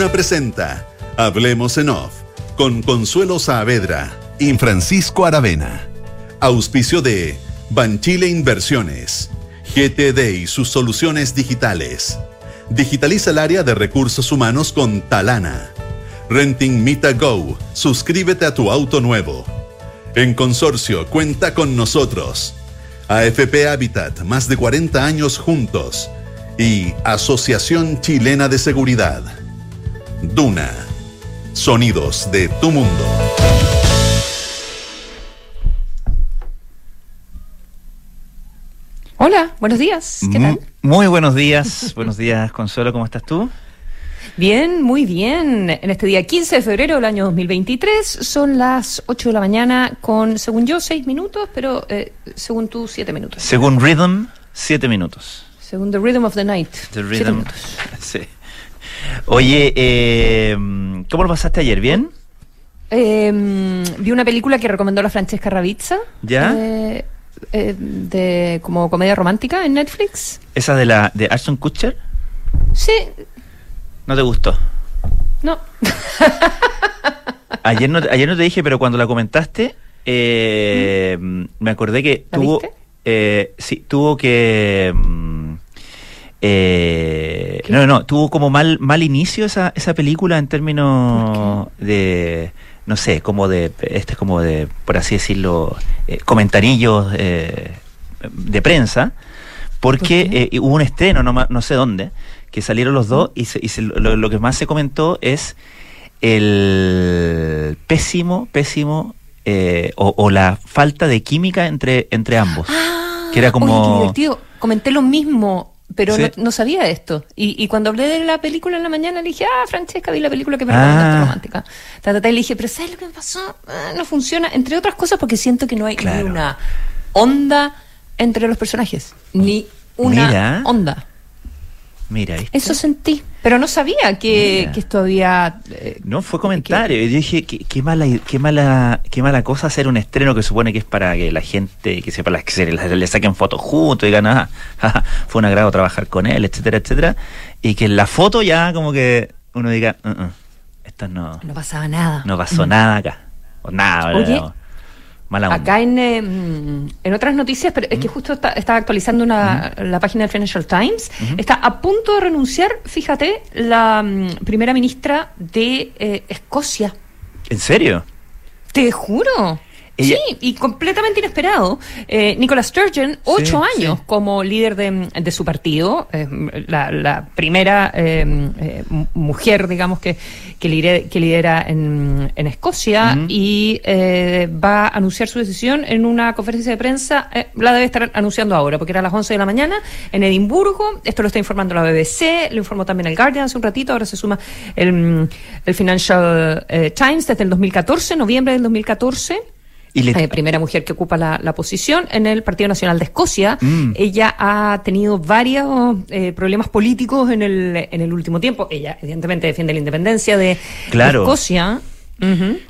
Duna presenta Hablemos en Off con Consuelo Saavedra y Francisco Aravena. Auspicio de Banchile Inversiones, GTD y sus soluciones digitales. Digitaliza el área de recursos humanos con Talana. Renting Mita Go. Suscríbete a tu auto nuevo. En consorcio, cuenta con nosotros. AFP Habitat, más de 40 años juntos. Y Asociación Chilena de Seguridad. Duna. Sonidos de tu mundo. Hola, buenos días. ¿Qué tal? Muy buenos días. buenos días, Consuelo. ¿Cómo estás tú? Bien, muy bien. En este día 15 de febrero del año 2023 son las 8 de la mañana con, según yo, 6 minutos, pero eh, según tú, 7 minutos. Según Rhythm, 7 minutos. Según The Rhythm of the Night. The Rhythm. Sí. Oye, eh, ¿cómo lo pasaste ayer? ¿Bien? Eh, vi una película que recomendó la Francesca Ravizza. ¿Ya? Eh, eh, de como comedia romántica en Netflix. ¿Esa de la de Ashton Kutcher? Sí. ¿No te gustó? No. ayer no ayer no te dije, pero cuando la comentaste, eh, ¿Mm? me acordé que ¿La tuvo viste? eh, sí, tuvo que mm, eh, no, no, tuvo como mal mal inicio esa esa película en términos de no sé, como de este es como de por así decirlo, eh, comentarillos eh, de prensa porque eh, hubo un estreno, no, no sé dónde, que salieron los dos y, se- y se- lo, lo que más se comentó es el pésimo, pésimo eh, o, o la falta de química entre, entre ambos. Ah, Que era como- Oye, qué divertido. Comenté lo mismo, pero Sí. no, no sabía esto. Y, y cuando hablé de la película en la mañana, le dije, ah, Francesca, vi la película que me Ah. recomendaste romántica. Ta, ta, ta, y le dije, pero ¿sabes lo que me pasó? Ah, no funciona. Entre otras cosas porque siento que no hay Claro. ni una onda entre los personajes. Ni una Mira. onda. Mira, ¿viste? Eso sentí. Pero no sabía que, Mira. que esto había... eh, No, fue comentario. Yo dije, qué, qué mala, qué mala, qué mala cosa hacer un estreno que supone que es para que la gente, que sepa que se le, le saquen fotos juntos y digan, ah, fue un agrado trabajar con él, etcétera, etcétera. Y que en la foto ya como que uno diga, "Uh, uh, esto no, no pasaba nada. no pasó nada acá. O nada, Oye, no. Mala onda. Acá en, eh, mm, en otras noticias, pero es que justo está, actualizando una, la página del Financial Times, está a punto de renunciar, fíjate, la mm, primera ministra de eh, Escocia. ¿En serio? Te juro. Ella- Sí, y completamente inesperado. Eh, Nicola Sturgeon, ocho sí. años como líder de, de su partido, eh, la, la primera eh, eh, mu- mujer, digamos, que, que, lidera, que lidera en, en Escocia Ujú. y eh, va a anunciar su decisión en una conferencia de prensa. la debe estar anunciando ahora, porque era a las 11 de la mañana en Edimburgo. Esto lo está informando la BBC, lo informó también el Guardian hace un ratito. Ahora se suma el, el Financial Times desde el 2014, noviembre del 2014. Y le- Eh, primera mujer que ocupa la, la posición en el Partido Nacional de Escocia. Mm. Ella ha tenido varios eh, problemas políticos en el, en el último tiempo. Ella, evidentemente, defiende la independencia de, de Claro.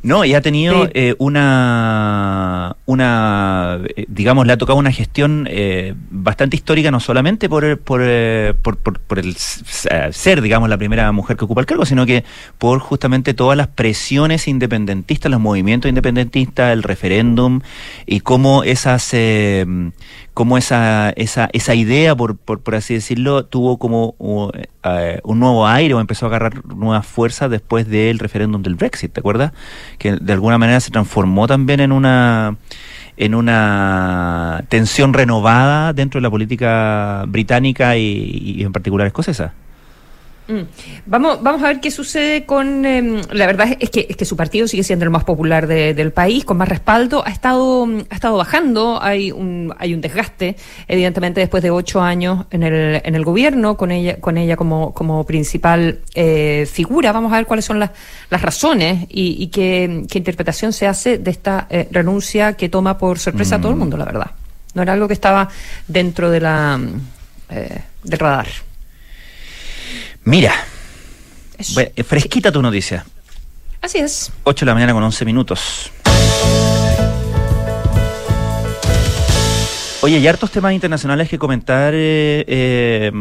No, y ha tenido Sí. eh, una, una eh, digamos, le ha tocado una gestión eh, bastante histórica, no solamente por por, eh, por, por- por el ser, digamos, la primera mujer que ocupa el cargo, sino que por justamente todas las presiones independentistas, los movimientos independentistas, el referéndum y cómo esas, eh, cómo esa, esa, esa idea, por, por, por así decirlo, tuvo como uh, un nuevo aire o empezó a agarrar nuevas fuerzas después del referéndum del Brexit, ¿te acuerdas? Que de alguna manera se transformó también en una en una tensión renovada dentro de la política británica y, y en particular escocesa. Mm. Vamos, vamos a ver qué sucede con. em, la verdad es que, es que su partido sigue siendo el más popular de- del país, con más respaldo. Ha estado, mm, ha estado bajando. Hay un, hay un desgaste, evidentemente, después de ocho años en el, en el gobierno, con ella, con ella como, como principal eh, figura. Vamos a ver cuáles son las, las razones y, y qué, qué interpretación se hace de esta eh, renuncia que toma por sorpresa a todo el mundo, la verdad. No era algo que estaba dentro de la, mm, eh, del radar. Mira, bueno, eh, fresquita tu noticia. Así es. 8 de la mañana con 11 minutos. Oye, hay hartos temas internacionales que comentar, eh, eh,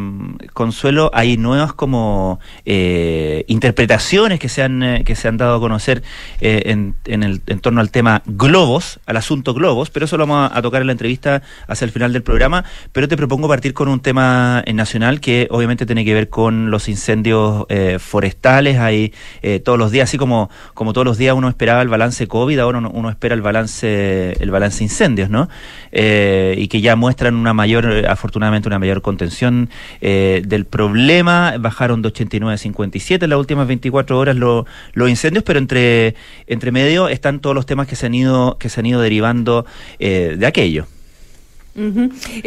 Consuelo. Hay nuevas como eh, interpretaciones que se han que se han dado a conocer en, en, el, en torno al tema globos, al asunto globos, pero eso lo vamos a, tocar en la entrevista hacia el final del programa. Pero te propongo partir con un tema nacional que obviamente tiene que ver con los incendios forestales. Hay todos los días, así como, como todos los días uno esperaba el balance COVID, ahora uno, uno espera el balance el balance incendios, ¿no? y que ya muestran una mayor, eh, afortunadamente, una mayor contención eh, del problema. Bajaron de 89 a 57 en las últimas 24 horas los incendios, pero entre, entre medio están todos los temas que se han ido, que se han ido derivando eh, de aquello.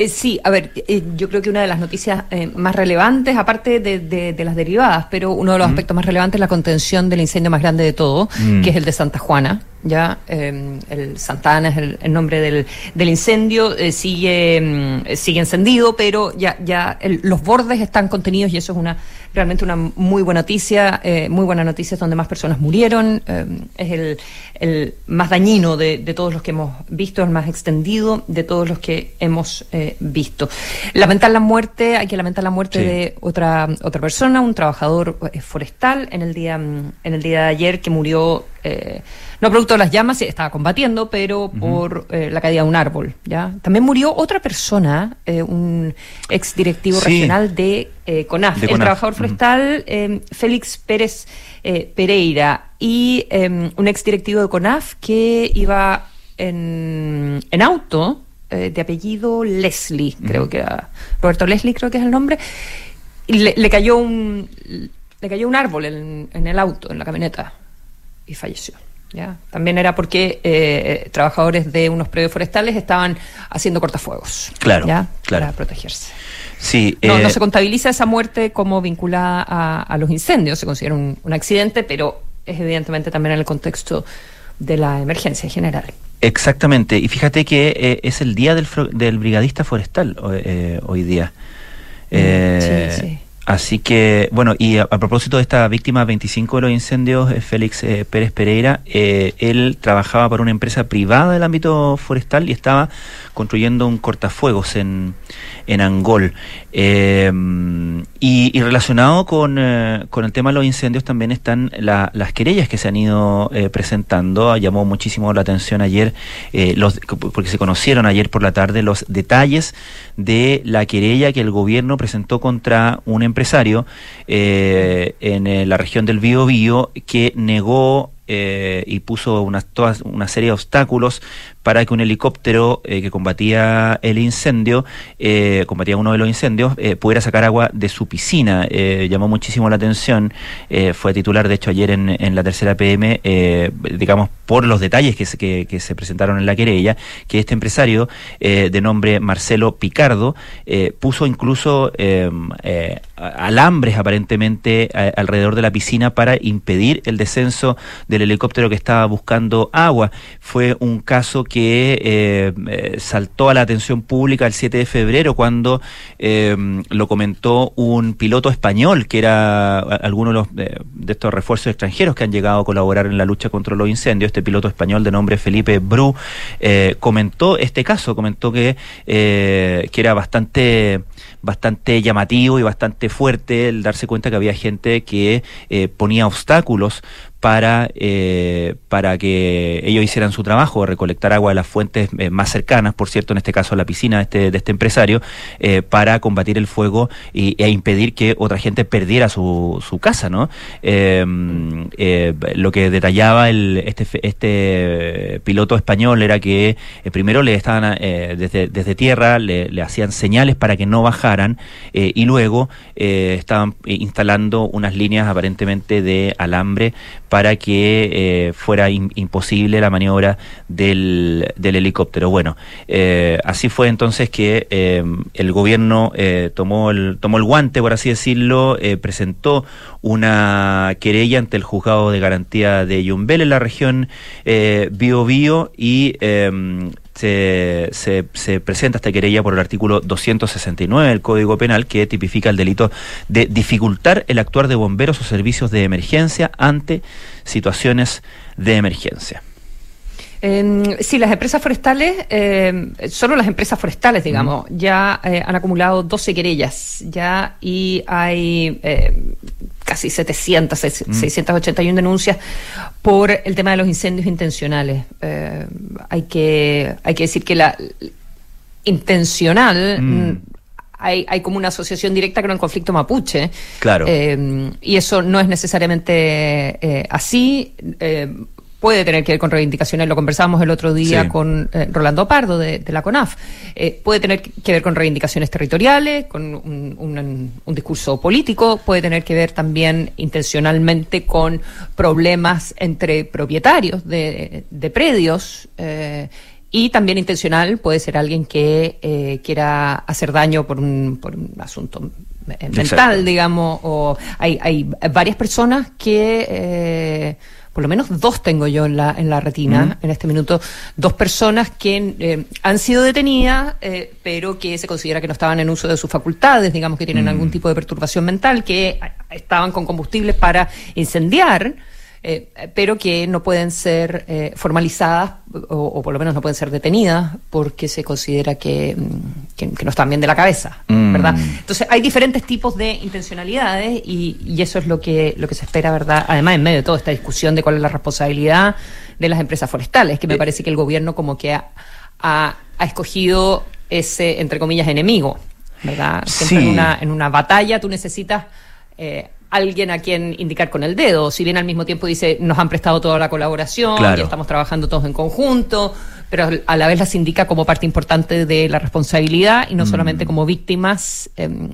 sí, a ver, yo creo que una de las noticias más relevantes, aparte de, las derivadas, pero uno de los aspectos más relevantes es la contención del incendio más grande de todo, mm. que es el de Santa Juana, ya eh, el Santana es el, nombre del, del incendio eh, sigue mm, sigue encendido pero ya ya los bordes están contenidos y eso es una realmente una muy buena noticia eh, muy buena noticia es donde más personas murieron eh, es el, el, más dañino de, de, todos los que hemos visto el más extendido de todos los que hemos visto. Lamentar la muerte hay que lamentar la muerte de otra otra persona un trabajador forestal en el día en el día de ayer que murió eh, no producto de las llamas, estaba combatiendo, pero por eh, la caída de un árbol. ¿ya? También murió otra persona, eh, un ex directivo regional de CONAF, el trabajador forestal Félix Pérez Pereira, y un ex directivo de CONAF que iba en, en auto, de apellido Leslie, creo que era, Roberto Leslie creo que es el nombre, y le, cayó un le cayó un árbol en, en el auto, en la camioneta y falleció. ¿ya? También era porque eh, trabajadores de unos predios forestales estaban haciendo cortafuegos. Claro, ¿ya? claro. Para protegerse. Sí, no, no, eh, se contabiliza esa muerte como vinculada a, los incendios, se considera un, accidente, pero es evidentemente también en el contexto de la emergencia general. Exactamente, y fíjate que eh, es el día del, del brigadista forestal hoy día. Mm, sí, sí. Así que, bueno, y a, propósito de esta víctima 25 de los incendios, eh, Félix eh, Pérez Pereira, eh, él trabajaba para una empresa privada del ámbito forestal y estaba construyendo un cortafuegos en, en Angol. y, relacionado con, con, el tema de los incendios también están las querellas que se han ido presentando. Llamó muchísimo la atención ayer, los, porque se conocieron ayer por la tarde los detalles de la querella que el gobierno presentó contra un empresario eh, en eh, la región del Bío que negó eh, y puso una, toda una serie de obstáculos para que un helicóptero eh, que combatía el incendio, eh, combatía uno de los incendios, pudiera sacar agua de su piscina. llamó muchísimo la atención, fue titular de hecho ayer en, en la tercera PM, digamos, por los detalles que se, que, se presentaron en la querella, que este empresario de nombre Marcelo Picardo puso incluso alambres aparentemente alrededor de la piscina para impedir el descenso del helicóptero que estaba buscando agua. Fue un caso que eh, eh, saltó a la atención pública el 7 de febrero cuando eh, lo comentó un piloto español que era alguno de, los, de, estos refuerzos extranjeros que han llegado a colaborar en la lucha contra los incendios. Este piloto español de nombre Felipe Bru comentó este caso, comentó que, que era bastante bastante llamativo y bastante fuerte el darse cuenta que había gente que ponía obstáculos para, eh, para que ellos hicieran su trabajo, recolectar agua de las fuentes eh, más cercanas, por cierto, en este caso la piscina de este, este empresario, eh, para combatir el fuego y, e impedir que otra gente perdiera su, su casa, ¿no? Em, lo que detallaba el, este, este piloto español era que primero le estaban desde, desde tierra, le, hacían señales para que no bajaran y luego estaban instalando unas líneas aparentemente de alambre para que eh, fuera imposible la maniobra del, helicóptero. Bueno, eh, así fue entonces que eh, el gobierno tomó, el, tomó el guante, por así decirlo, presentó una querella ante el juzgado de garantía de Yumbel en la región Bio Bio y se, se, presenta esta querella por el artículo 269 del Código Penal que tipifica el delito de dificultar el actuar de bomberos o servicios de emergencia ante situaciones de emergencia. Eh, sí, las empresas forestales, eh, solo las empresas forestales, digamos, ya eh, han acumulado 12 querellas, ya, y hay eh, casi 700, 681 denuncias por el tema de los incendios intencionales. Eh, hay que hay que decir que la intencional mm, hay, hay como una asociación directa con el conflicto mapuche. Claro. Eh, y eso no es necesariamente eh, así. Eh, puede tener que ver con reivindicaciones, lo conversábamos el otro día Sí. con eh, Rolando Pardo de, de la CONAF. Eh, puede tener que ver con reivindicaciones territoriales, con un, un- un discurso político, puede tener que ver también intencionalmente con problemas entre propietarios de, de predios. eh, y también intencional puede ser alguien que eh, quiera hacer daño por un, por un asunto mental, Exacto. digamos, o hay, hay varias personas que, eh, por lo menos dos tengo yo en la, en la retina en este minuto, dos personas que eh, han sido detenidas, eh, pero que se considera que no estaban en uso de sus facultades, digamos que tienen algún tipo de perturbación mental, que estaban con combustibles para incendiar. Eh, pero que no pueden ser eh, formalizadas o, o por lo menos no pueden ser detenidas porque se considera que, mm, que- que no están bien de la cabeza, Mm. ¿verdad? Entonces hay diferentes tipos de intencionalidades y, y eso es lo que, lo que se espera, ¿verdad? Además, en medio de toda esta discusión de cuál es la responsabilidad de las empresas forestales, que me Eh. parece que el gobierno como que ha, ha- ha escogido ese, entre comillas, enemigo, ¿verdad? Siempre Sí. en, una, en una batalla tú necesitas... eh, alguien a quien indicar con el dedo, si bien al mismo tiempo dice nos han prestado toda la colaboración Claro. y estamos trabajando todos en conjunto, pero a la vez las indica como parte importante de la responsabilidad y no solamente como víctimas, em,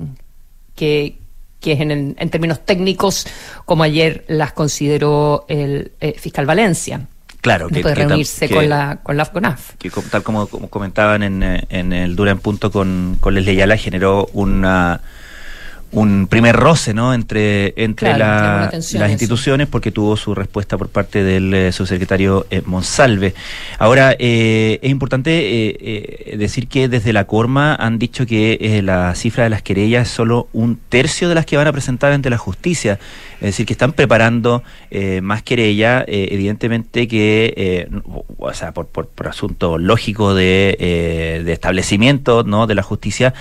que, que es en, el- en términos técnicos, como ayer las consideró el eh, fiscal Valencia. Claro, después de reunirse que- con la con la FCONAF. que tal como, como comentaban en, eh, en el Dura en Punto con, con Leslie Ayala, generó una un primer roce ¿no? entre, entre Claro, la- las eso. instituciones porque tuvo su respuesta por parte del eh, subsecretario eh, Monsalve. Ahora, eh, es importante eh, eh, decir que desde la Corma han dicho que la cifra de las querellas es solo un tercio de las que van a presentar ante la justicia. Es decir, que están preparando eh, más querellas, eh, evidentemente que, eh, o- sea, por, por, por asunto lógico de, eh, de establecimiento ¿no? de la justicia,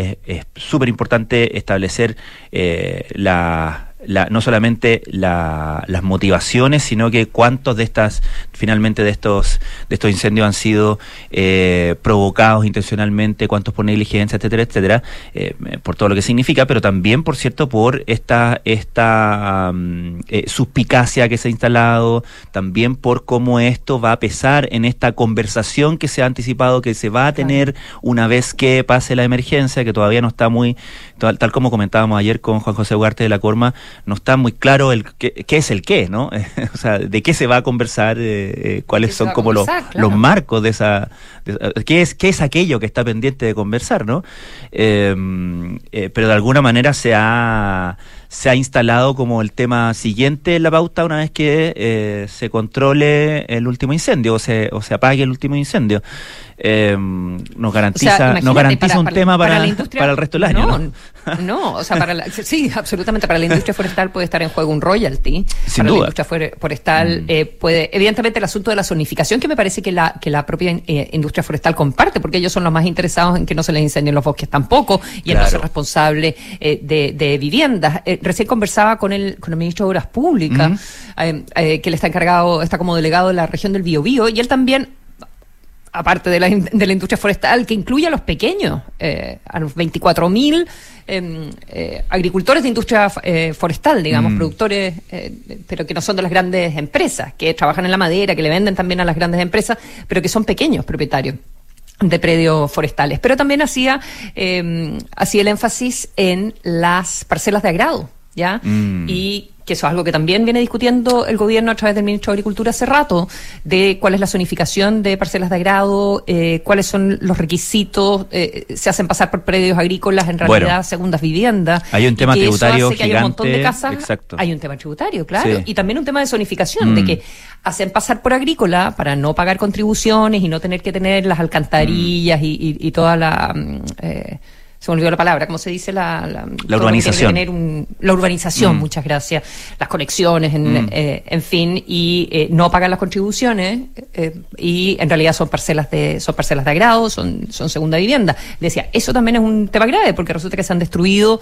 es es súper importante establecer eh, la, la- no solamente la- las motivaciones, sino que cuántos de estas, finalmente de estos, de estos incendios han sido eh, provocados intencionalmente, cuántos por negligencia, etcétera, etcétera, eh, por todo lo que significa, pero también, por cierto, por esta, esta mm, eh, suspicacia que se ha instalado, también por cómo esto va a pesar en esta conversación que se ha anticipado que se va a tener una vez que pase la emergencia, que todavía no está muy, tal, tal como comentábamos ayer con Juan José Ugarte de la Corma, no está muy claro el qué, qué es el qué, ¿no? o sea, de qué se va a conversar, eh, eh, cuáles ¿Qué se son como los? Claro. los marcos de esa, de qué es qué es aquello que está pendiente de conversar, ¿no? Eh, eh, pero de alguna manera se ha se ha instalado como el tema siguiente en la pauta una vez que eh, se controle el último incendio o se, o se apague el último incendio. Eh, nos garantiza, O sea, imagínate, nos garantiza para- un para- tema para, la industria- para el resto del año. No, ¿no? no, o sea, para la, sí, absolutamente. Para la industria forestal puede estar en juego un royalty. Sin para duda. la industria fore- forestal Mm. eh, puede, evidentemente, el asunto de la zonificación que me parece que la que la propia eh, industria forestal comparte, porque ellos son los más interesados en que no se les incendien los bosques tampoco y Claro. ser responsable eh, de, de viviendas. Eh, recién conversaba con el con el ministro de Obras Públicas, que le está encargado, está como delegado de la región del Biobío, y él también aparte de la, de la industria forestal, que incluye a los pequeños, eh, a los 24.000 eh, eh, agricultores de industria eh, forestal, digamos, Mm. productores, eh, pero que no son de las grandes empresas, que trabajan en la madera, que le venden también a las grandes empresas, pero que son pequeños propietarios de predios forestales. Pero también hacía, eh, hacía el énfasis en las parcelas de agrado, ¿ya? Mm. Y que eso es algo que también viene discutiendo el gobierno a través del ministro de Agricultura hace rato, de cuál es la zonificación de parcelas de agrado, eh, cuáles son los requisitos, eh, se hacen pasar por predios agrícolas, en Bueno. realidad segundas viviendas. Hay un tema tributario que haya un montón de gigante, casas. exacto. Hay un tema tributario, claro. Sí. Y también un tema de zonificación, de Mm. que hacen pasar por agrícola para no pagar contribuciones y no tener que tener las alcantarillas y, y- y toda la... mm, eh, se me olvidó la palabra, ¿cómo se dice? La, la, urbanización. la urbanización, mm. muchas gracias. Las conexiones, en, mm. eh, en fin, y eh, no pagan las contribuciones eh, y en realidad son parcelas de son parcelas de agrado, son, son segunda vivienda. Decía, eso también es un tema grave porque resulta que se han destruido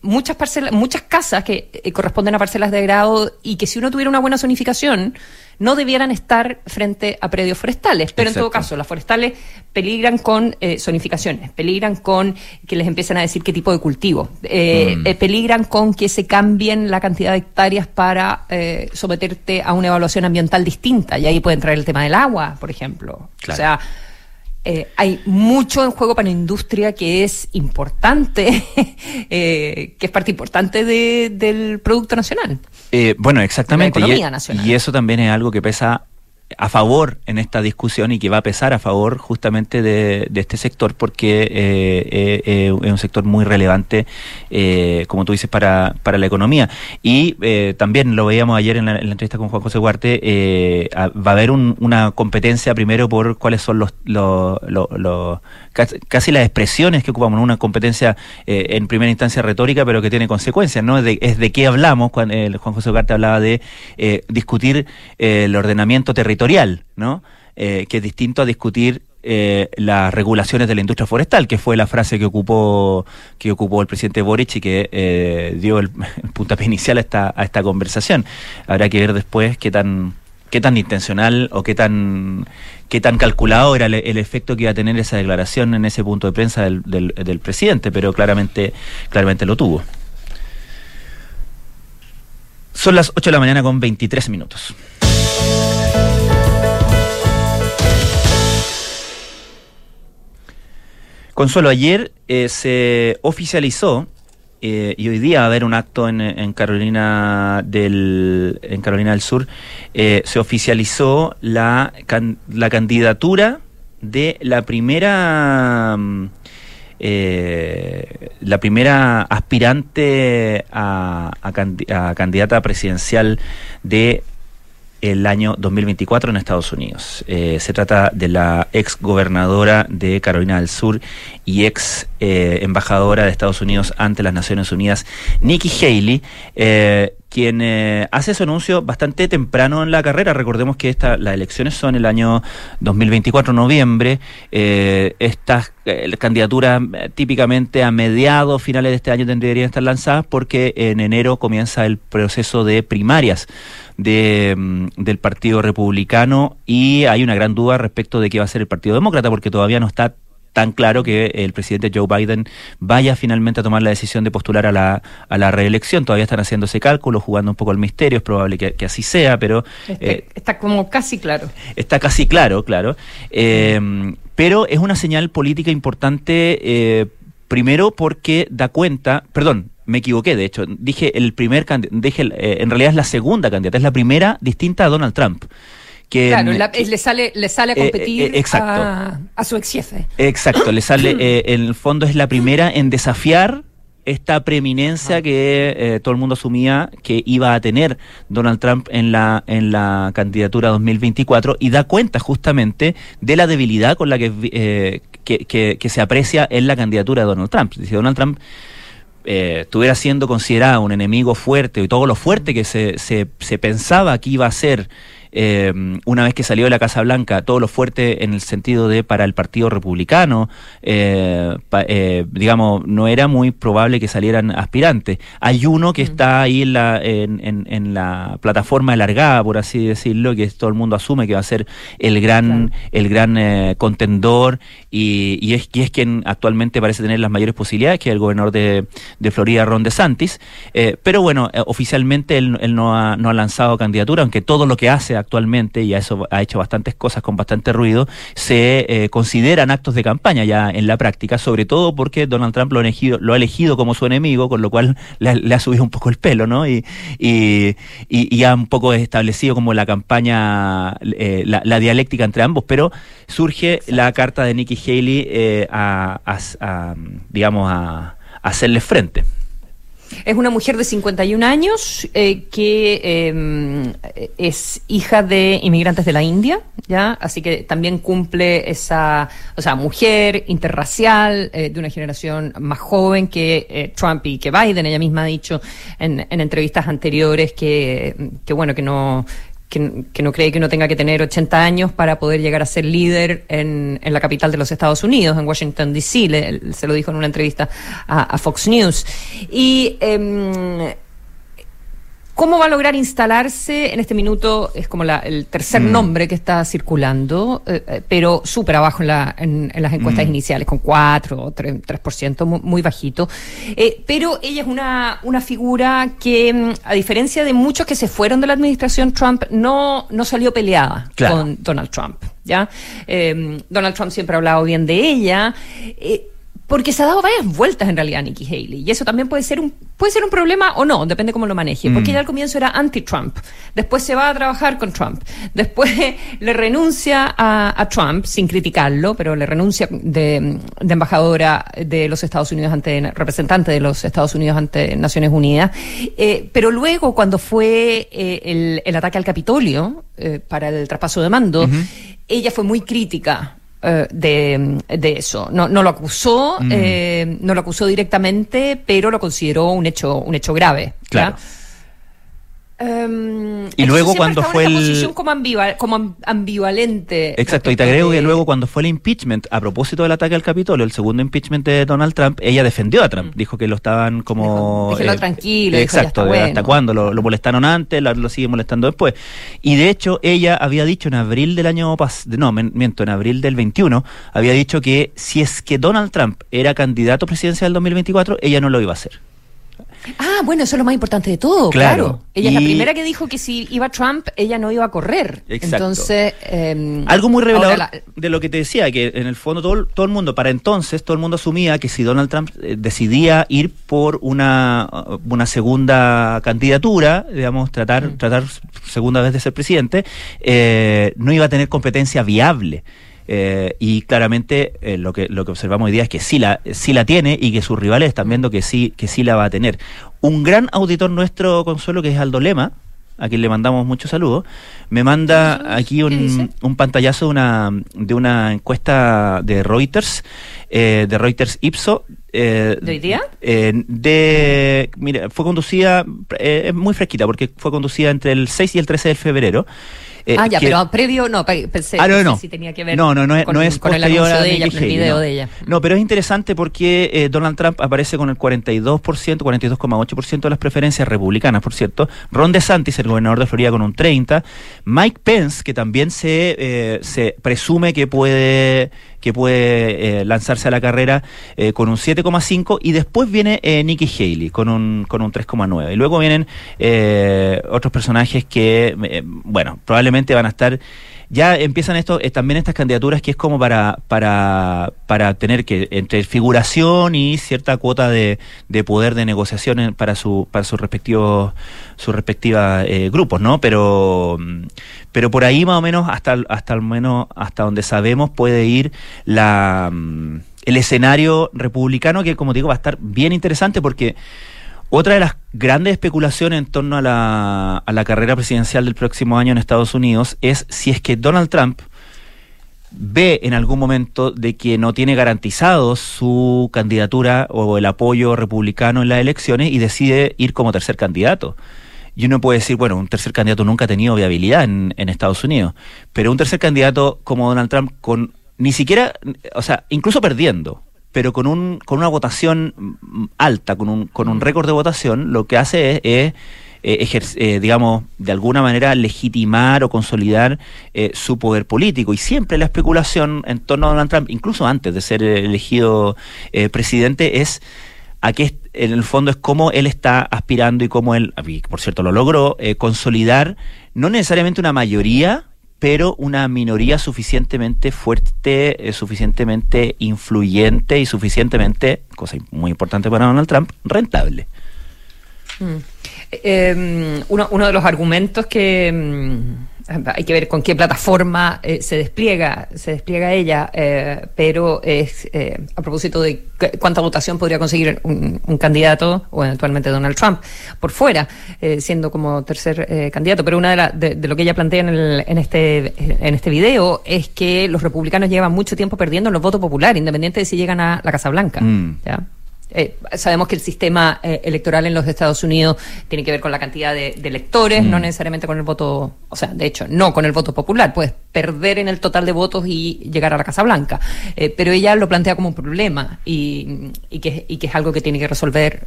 muchas parcelas, muchas casas que corresponden a parcelas de agrado y que si uno tuviera una buena zonificación, no debieran estar frente a predios forestales. Pero en todo caso, las forestales peligran con eh, zonificaciones, peligran con que les empiecen a decir qué tipo de cultivo, eh, mm. eh, peligran con que se cambien la cantidad de hectáreas para someterte a una evaluación ambiental distinta. Y ahí puede entrar el tema del agua, por ejemplo. O sea, hay mucho en juego para la industria que es importante, que es parte importante del Producto Nacional. Eh, bueno, exactamente. Y, e- y, eso también es algo que pesa a favor en esta discusión y que va a pesar a favor justamente de, este sector porque eh, eh, eh, es un sector muy relevante, como tú dices, para, para la economía. Y también lo veíamos ayer en la, entrevista con Juan José Huarte, va a haber una competencia primero por cuáles son los, los, los, casi las expresiones que ocupamos, una competencia en primera instancia retórica, pero que tiene consecuencias, ¿no? Es de, es de qué hablamos, cuando Juan José Huarte hablaba de discutir el ordenamiento territorial ¿no? Eh, que es distinto a discutir eh, las regulaciones de la industria forestal, que fue la frase que ocupó que ocupó el presidente Boric y que eh, dio el, puntapié inicial a esta, a esta conversación. Habrá que ver después qué tan qué tan intencional o qué tan qué tan calculado era el, efecto que iba a tener esa declaración en ese punto de prensa del, del, del presidente, pero claramente claramente lo tuvo. Son las 8 de la mañana con 23 minutos. Consuelo, ayer eh, se oficializó eh, y hoy día va a haber un acto en, Carolina del en Carolina del Sur. Eh, se oficializó la, la candidatura de la primera mm, la primera aspirante a, a, candidata presidencial de el año 2024 en Estados Unidos. Eh, se trata de la ex gobernadora de Carolina del Sur y ex eh, embajadora de Estados Unidos ante las Naciones Unidas, Nikki Haley, eh, quien hace su anuncio bastante temprano en la carrera. Recordemos que esta, las elecciones son el año 2024, noviembre. estas candidaturas típicamente a mediados, finales de este año tendrían que estar lanzadas porque en enero comienza el proceso de primarias de, mm, del Partido Republicano y hay una gran duda respecto de qué va a ser el Partido Demócrata porque todavía no está tan claro que el presidente Joe Biden vaya finalmente a tomar la decisión de postular a la, a la reelección. Todavía están haciendo ese cálculo, jugando un poco al misterio, es probable que, así sea, pero... Eh, está como casi claro. Está casi claro, claro. Eh, pero es una señal política importante, eh, primero porque da cuenta, perdón, me equivoqué, de hecho, dije el primer dije eh, en realidad es la segunda candidata, es la primera distinta a Donald Trump. Que, claro, le sale le sale a eh, competir eh, a, a, su ex jefe. Exacto, le sale en el fondo es la primera en desafiar esta preeminencia que todo el mundo asumía que iba a tener Donald Trump en la en la candidatura 2024 y da cuenta justamente de la debilidad con la que, que, que, se aprecia en la candidatura de Donald Trump. Dice Donald Trump eh, estuviera siendo considerado un enemigo fuerte y todo lo fuerte que se, se, se pensaba que iba a ser eh, una vez que salió de la Casa Blanca, todo lo fuerte en el sentido de para el Partido Republicano, eh, eh, digamos, no era muy probable que salieran aspirantes. Hay uno que está ahí en la, en, en, la plataforma alargada, por así decirlo, que todo el mundo asume que va a ser el gran, el gran contendor y, y, es, y es quien actualmente parece tener las mayores posibilidades, que es el gobernador de, de Florida, Ron DeSantis. pero bueno, oficialmente él, él no, ha, no ha lanzado candidatura, aunque todo lo que hace actualmente, y eso ha hecho bastantes cosas con bastante ruido, se eh, consideran actos de campaña ya en la práctica, sobre todo porque Donald Trump lo ha elegido, lo ha elegido como su enemigo, con lo cual le, ha subido un poco el pelo, ¿no? Y, y, y, ha un poco establecido como la campaña, eh, la, dialéctica entre ambos, pero surge la carta de Nikki Haley eh, a, digamos, a hacerle frente. Es una mujer de 51 años eh, que em, es hija de inmigrantes de la India, ¿ya? Así que también cumple esa, o sea, mujer interracial, eh, de una generación más joven que eh, Trump y que Biden. Ella misma ha dicho en, en entrevistas anteriores que, que bueno, que no, que, no cree que uno tenga que tener 80 años para poder llegar a ser líder en, en la capital de los Estados Unidos, en Washington, D.C., se lo dijo en una entrevista a, Fox News. Y em, ¿Cómo va a lograr instalarse? En este minuto es como el tercer mm. nombre que está circulando, eh, eh, pero súper abajo en, la, en, las encuestas mm. iniciales, con 4 o 3%, muy, bajito. Eh, pero ella es una, una figura que, mm, a diferencia de muchos que se fueron de la administración Trump, no, no salió peleada con Donald Trump. ¿ya? Donald Trump siempre ha hablado bien de ella. Porque se ha dado varias vueltas en realidad a Nikki Haley. Y eso también puede ser un, puede ser un problema o no, depende cómo lo maneje. Porque mm. ella al comienzo era anti-Trump. Después se va a trabajar con Trump. Después le renuncia a, Trump, sin criticarlo, pero le renuncia de, embajadora de los Estados Unidos ante, representante de los Estados Unidos ante Naciones Unidas. Eh, pero luego, cuando fue eh, el, ataque al Capitolio eh, para el traspaso de mando, ella fue muy crítica de, de, eso. No, no lo acusó, mm. eh, no lo acusó directamente, pero lo consideró un hecho, un hecho grave. Claro. Em, y luego cuando fue el como, como ambivalente exacto y te agrego que luego cuando fue el impeachment a propósito del ataque al Capitolio el segundo impeachment de Donald Trump ella defendió a Trump. Mm. dijo que lo estaban como eh, tranquilo exacto hasta cuándo lo, molestaron antes lo, lo sigue molestando después. Y de hecho ella había dicho en abril del año pasado no miento en abril del 21 había dicho que si es que Donald Trump era candidato presidencial del 2024 ella no lo iba a hacer Ah, bueno, eso es lo más importante de todo, claro. Ella es la primera que dijo que si iba Trump, ella no iba a correr. Exacto. Entonces, em, algo muy revelador de lo que te decía, que en el fondo todo, todo el mundo, para entonces, todo el mundo asumía que si Donald Trump eh, decidía ir por una, una segunda candidatura, digamos, tratar, mm. tratar segunda vez de ser presidente, eh, no iba a tener competencia viable. Eh, y claramente eh, lo, que, lo que observamos hoy día es que sí la, sí la tiene y que sus rivales están viendo que sí, que sí la va a tener. Un gran auditor nuestro, Consuelo, que es Aldo Lema, a quien le mandamos muchos saludos, me manda aquí un, un, pantallazo de una, de una encuesta de Reuters, eh, de Reuters Ipso. ¿De hoy día? de, mira, fue conducida, es muy fresquita porque fue conducida entre el 6 y el 13 de febrero. Eh, ah, ya, pero previo, no, pensé, ah, no, no. si tenía que ver no, no, no, con, no es con el anuncio de ella, con el video de ella. No, pero es interesante porque eh, Donald Trump aparece con el 42%, 42,8% de las preferencias republicanas, por cierto. Ron DeSantis, el gobernador de Florida, con un 30%. Mike Pence, que también se, eh, se presume que puede que puede eh, lanzarse a la carrera eh, con un 7,5 y después viene eh, Nikki Haley con un, con un 3,9. Y luego vienen otros personajes que, bueno, probablemente van a estar ya empiezan esto, también estas candidaturas que es como para, para, para tener que, entre figuración y cierta cuota de, de poder de negociación para su, para sus respectivos, sus respectivas grupos, ¿no? Pero, pero por ahí más o menos hasta hasta al menos hasta donde sabemos puede ir la mm, el escenario republicano que como digo va a estar bien interesante porque otra de las grandes especulaciones en torno a la, a la carrera presidencial del próximo año en Estados Unidos es si es que Donald Trump ve en algún momento de que no tiene garantizado su candidatura o el apoyo republicano en las elecciones y decide ir como tercer candidato. Y uno puede decir, bueno, un tercer candidato nunca ha tenido viabilidad en, Estados Unidos, pero un tercer candidato como Donald Trump, con ni siquiera, o sea, incluso perdiendo, pero con, un, con una votación alta, con un, con un récord de votación, lo que hace es, eh, eh, digamos, de alguna manera legitimar o consolidar eh, su poder político. Y siempre la especulación en torno a Donald Trump, incluso antes de ser elegido presidente, es a qué en el fondo es cómo él está aspirando y cómo él, por cierto, lo logró eh, consolidar no necesariamente una mayoría, pero una minoría suficientemente fuerte, eh, suficientemente influyente y suficientemente, cosa muy importante para Donald Trump, rentable. Mm. Em, uno, uno, de los argumentos que, mm, hay que ver con qué plataforma eh, se despliega, se despliega ella, eh, pero es eh, a propósito de cuánta votación podría conseguir un, candidato o eventualmente Donald Trump por fuera, siendo como tercer candidato. Pero una de, de, lo que ella plantea en, el, en este en este video es que los republicanos llevan mucho tiempo perdiendo los votos populares, independiente de si llegan a la Casa Blanca. Mm. ¿ya? Eh, sabemos que el sistema eh, electoral en los Estados Unidos tiene que ver con la cantidad de, electores, no mm. necesariamente con el voto, o sea, de hecho, no con el voto popular. Puedes perder en el total de votos y llegar a la Casa Blanca. Eh, pero ella lo plantea como un problema y, que, y que es algo que tiene que resolver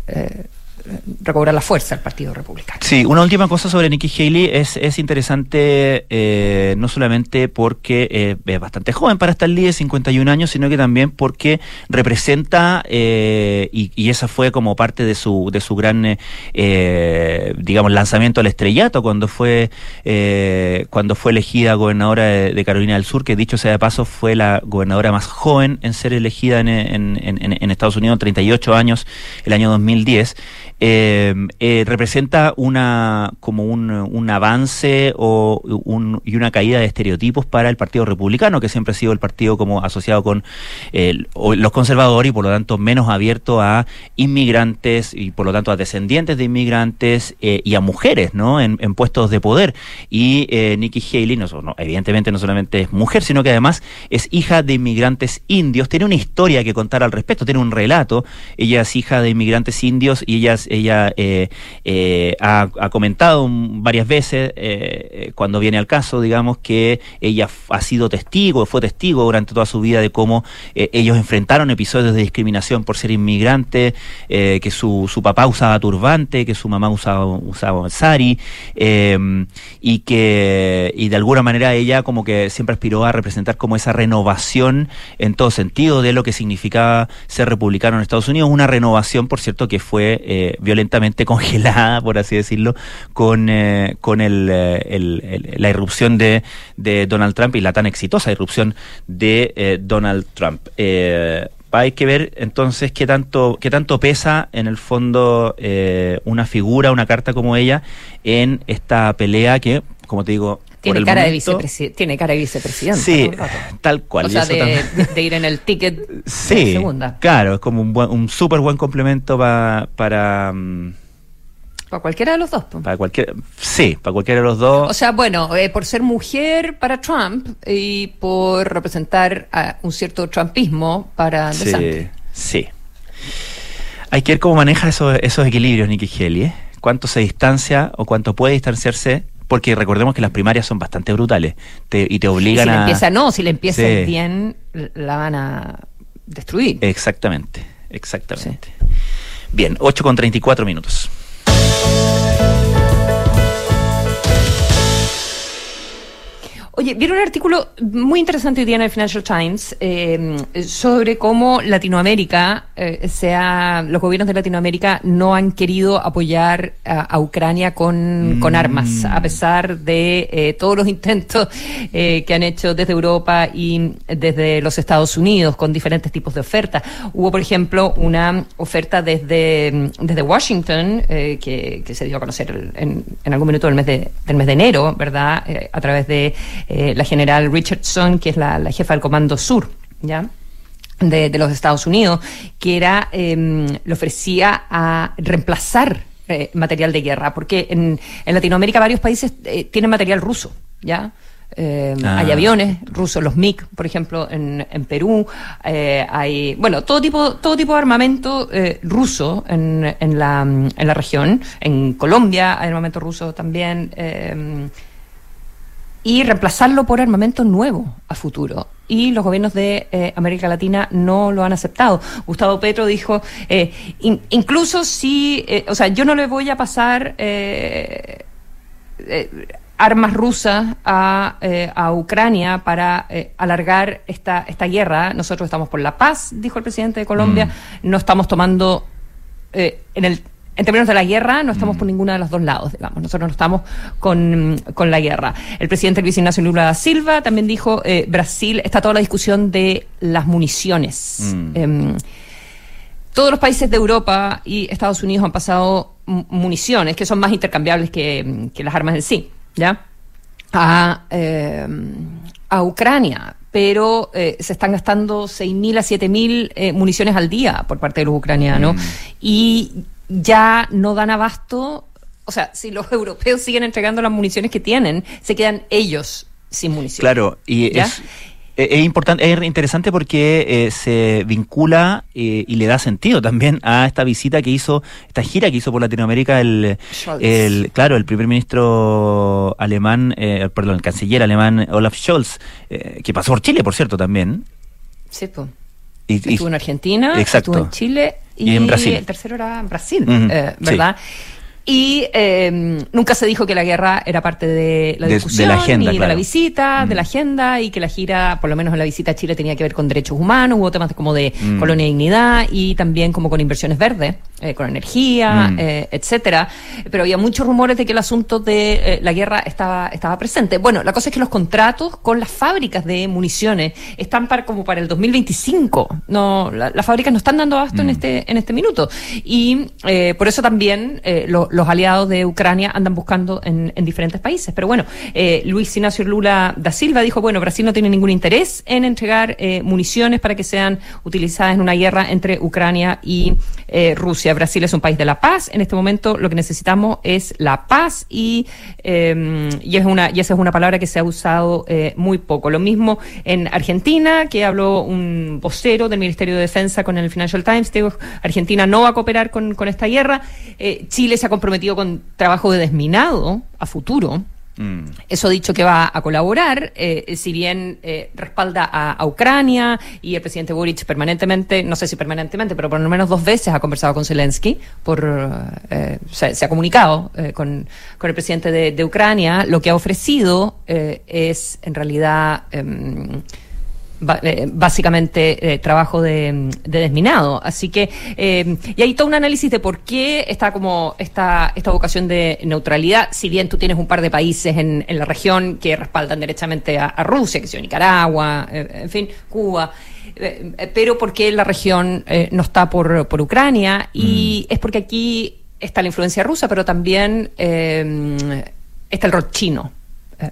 recobrar la fuerza el Partido Republicano. Sí, una última cosa sobre Nikki Haley es, es interesante eh, no solamente porque eh, es bastante joven para estar líder, 51 años, sino que también porque representa, eh, y, y, esa fue como parte de su, de su gran, digamos, lanzamiento al estrellato cuando fue, cuando fue elegida gobernadora de, Carolina del Sur, que dicho sea de paso fue la gobernadora más joven en ser elegida en, en, en, en Estados Unidos, 38 años, el año 2010. Eh, eh, representa una como un, un avance o un, y una caída de estereotipos para el Partido Republicano, que siempre ha sido el partido como asociado con los conservadores y por lo tanto menos abierto a inmigrantes y por lo tanto a descendientes de inmigrantes eh, y a mujeres, ¿no? En, puestos de poder. Y eh, Nikki Haley, no, evidentemente no solamente es mujer, sino que además es hija de inmigrantes indios. Tiene una historia que contar al respecto, tiene un relato. Ella es hija de inmigrantes indios y ella ella eh, eh, ha, comentado varias veces, eh, cuando viene al caso, digamos, que ella ha sido testigo, fue testigo durante toda su vida de cómo ellos enfrentaron episodios de discriminación por ser inmigrante, que su, su, papá usaba turbante, que su mamá usaba, usaba sari, y que y de alguna manera ella como que siempre aspiró a representar como esa renovación en todo sentido de lo que significaba ser republicano en Estados Unidos, una renovación, por cierto, que fue violentamente congelada, por así decirlo, con, eh, con el, eh, la irrupción de, de, Donald Trump y la tan exitosa irrupción de eh, Donald Trump. hay que ver entonces qué tanto, qué tanto pesa en el fondo una figura, una carta como ella en esta pelea que, como te digo, tiene cara, de vicepresidente, tiene cara de vicepresidente. Sí, tal cual. O sea, de, ir en el ticket sí, segunda. Claro, es como un, un súper buen complemento para... Mm, para cualquiera de los dos. Para cualquier, sí, para cualquiera de los dos. O sea, bueno, eh, por ser mujer para Trump y por representar a un cierto trumpismo para Sí, sí. Hay que ver cómo maneja esos, esos equilibrios Nikki Haley, ¿eh? Cuánto se distancia o cuánto puede distanciarse porque recordemos que las primarias son bastante brutales y te obligan a... si Le empieza, no, si le empieza bien, la van a destruir. Exactamente, exactamente. Bien, 8 con 34 minutos. Oye, vieron un artículo muy interesante hoy día en el Financial Times eh, sobre cómo Latinoamérica, eh, sea, los gobiernos de Latinoamérica no han querido apoyar a, Ucrania con, con, armas, a mm. pesar de eh, todos los intentos que han hecho desde Europa y desde los Estados Unidos con diferentes tipos de ofertas. Hubo, por ejemplo, una oferta desde, desde Washington que, que, se dio a conocer en, en algún minuto del mes de, del mes de enero, ¿verdad? a través de eh, la general Richardson, que es la, jefa del Comando Sur, ¿ya? De, los Estados Unidos, que era, em, le ofrecía a reemplazar eh, material de guerra, porque en, Latinoamérica varios países eh, tienen material ruso, ¿ya? Em, ah. Hay aviones rusos, los MiG, por ejemplo, en, en Perú. hay, bueno, todo tipo, todo tipo de armamento ruso en, en, la, en la región. En Colombia hay armamento ruso también. Y reemplazarlo por armamento nuevo a futuro. Y los gobiernos de eh, América Latina no lo han aceptado. Gustavo Petro dijo, eh, incluso si, eh, o sea, yo no le voy a pasar armas rusas a, a Ucrania para alargar esta, esta guerra. Nosotros estamos por la paz, dijo el presidente de Colombia. Mm. No estamos tomando en el en términos de la guerra, no estamos por mm. ninguno de los dos lados, digamos. Nosotros no estamos con, la guerra. El presidente Luis Ignacio Lula da Silva también dijo, eh, Brasil, está toda la discusión de las municiones. Mm. Em, todos los países de Europa y Estados Unidos han pasado municiones que son más intercambiables que, que las armas en sí, ¿ya? a, a Ucrania pero eh, se están gastando 6.000 a 7.000 eh, municiones al día por parte de los ucranianos mm. y ya no dan abasto. O sea, si los europeos siguen entregando las municiones que tienen, se quedan ellos sin municiones. Claro, y es, eh, es importante, es interesante porque eh, se vincula eh, y le da sentido también a esta visita que hizo, esta gira que hizo por Latinoamérica el, el claro, el primer ministro alemán, perdón, el canciller alemán Olaf Scholz, que pasó por Chile, por cierto, también. Sí, pues. Estuvo en Argentina, estuvo en Chile y, en Brasil. el tercero era en Brasil, ¿verdad? Y em, nunca se dijo que la guerra era parte de la discusión, de, la agenda, ni de la visita, de la agenda, y que la gira, por lo menos en la visita a Chile, tenía que ver con derechos humanos, hubo temas como de colonia y dignidad, y también como con inversiones verdes, eh, con energía, eh, etcétera. Pero había muchos rumores de que el asunto de eh, la guerra estaba, estaba presente. Bueno, la cosa es que los contratos con las fábricas de municiones están para, como para el 2025. No, las fábricas no están dando abasto en este en este minuto. Y por eso también los los aliados de Ucrania andan buscando en, diferentes países. Pero bueno, eh, Luis Ignacio Lula da Silva dijo, bueno, Brasil no tiene ningún interés en entregar eh, municiones para que sean utilizadas en una guerra entre Ucrania y eh, Rusia. Brasil es un país de la paz. En este momento lo que necesitamos es la paz y, y, es una, y esa es una palabra que se ha usado muy poco. Lo mismo en Argentina, que habló un vocero del Ministerio de Defensa con el Financial Times, dijo, Argentina no va a cooperar con, con esta guerra. Chile se ha comprometido con trabajo de desminado a futuro. Mm. Eso ha dicho que va a colaborar, eh, si bien eh, respalda a, Ucrania y el presidente Boric permanentemente, no sé si permanentemente, pero por lo menos dos veces ha conversado con Zelensky, por, eh, se, ha comunicado con, el presidente de, de, Ucrania. Lo que ha ofrecido es en realidad em, básicamente eh, trabajo de, desminado. Así que, eh, y hay todo un análisis de por qué está como esta, esta vocación de neutralidad, si bien tú tienes un par de países en, en la región que respaldan derechamente a, Rusia, que son Nicaragua, en fin, Cuba. pero por qué la región no está por, por Ucrania y mm. es porque aquí está la influencia rusa, pero también está el rol chino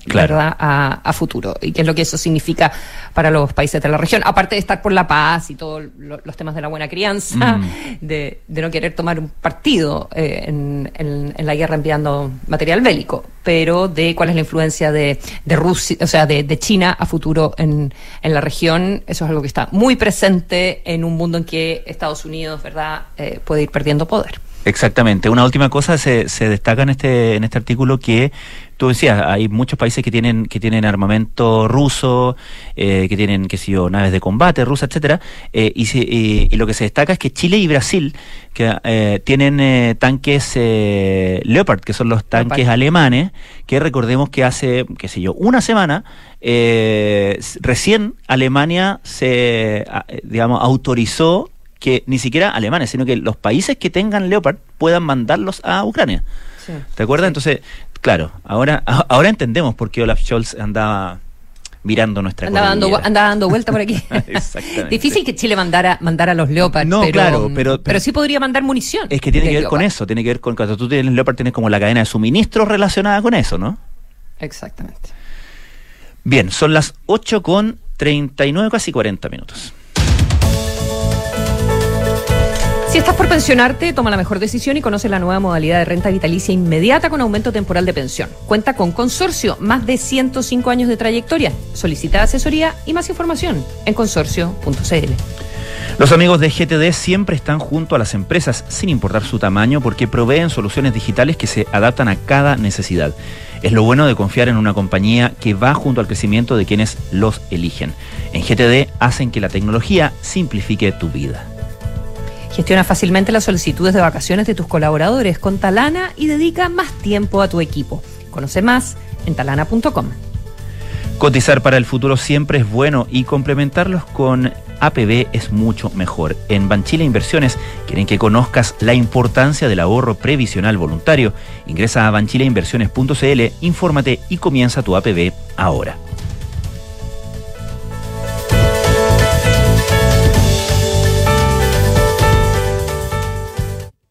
¿verdad? A, futuro. Y qué es lo que eso significa para los países de la región. Aparte de estar por la paz y todos los temas de la buena crianza, mm. de, no querer tomar un partido eh, en, la guerra enviando material bélico, pero de cuál es la influencia de, Rusia, o sea, de, China a futuro en, la región. Eso es algo que está muy presente en un mundo en que Estados Unidos, ¿verdad?, eh, puede ir perdiendo poder. Exactamente. Una última cosa se, se destaca en este, en este artículo que tú decías, hay muchos países que tienen que tienen armamento ruso, eh, que tienen, qué sé yo, naves de combate rusas, etcétera, eh, y, y, lo que se destaca es que Chile y Brasil que eh, tienen tanques Leopard, que son los tanques alemanes, que recordemos que hace, qué sé yo, una semana recién Alemania se, digamos, autorizó que ni siquiera alemanes, sino que los países que tengan Leopard puedan mandarlos a Ucrania. ¿Te acuerdas? Entonces, claro, ahora, ahora entendemos por qué Olaf Scholz andaba mirando nuestra andaba dando, andaba dando vuelta por aquí. Difícil que Chile mandara, mandara los Leopard. No, pero, claro, pero, pero, sí podría mandar munición. Es que tiene que ver con eso, tiene que ver con cuando tú tienes Leopard, tienes como la cadena de suministro relacionada con eso, ¿no? Exactamente. Bien, son las 8 con 39, casi 40 minutos. Si estás por pensionarte, toma la mejor decisión y conoce la nueva modalidad de renta vitalicia inmediata con aumento temporal de pensión. Cuenta con consorcio, más de 105 años de trayectoria. Solicita asesoría y más información en consorcio.cl. Los amigos de GTD siempre están junto a las empresas, sin importar su tamaño, porque proveen soluciones digitales que se adaptan a cada necesidad. Es lo bueno de confiar en una compañía que va junto al crecimiento de quienes los eligen. En GTD hacen que la tecnología simplifique tu vida. Gestiona fácilmente las solicitudes de vacaciones de tus colaboradores con Talana y dedica más tiempo a tu equipo. Conoce más en talana.com. Cotizar para el futuro siempre es bueno y complementarlos con APB es mucho mejor. En Banchile Inversiones quieren que conozcas la importancia del ahorro previsional voluntario. Ingresa a banchileinversiones.cl, infórmate y comienza tu APB ahora.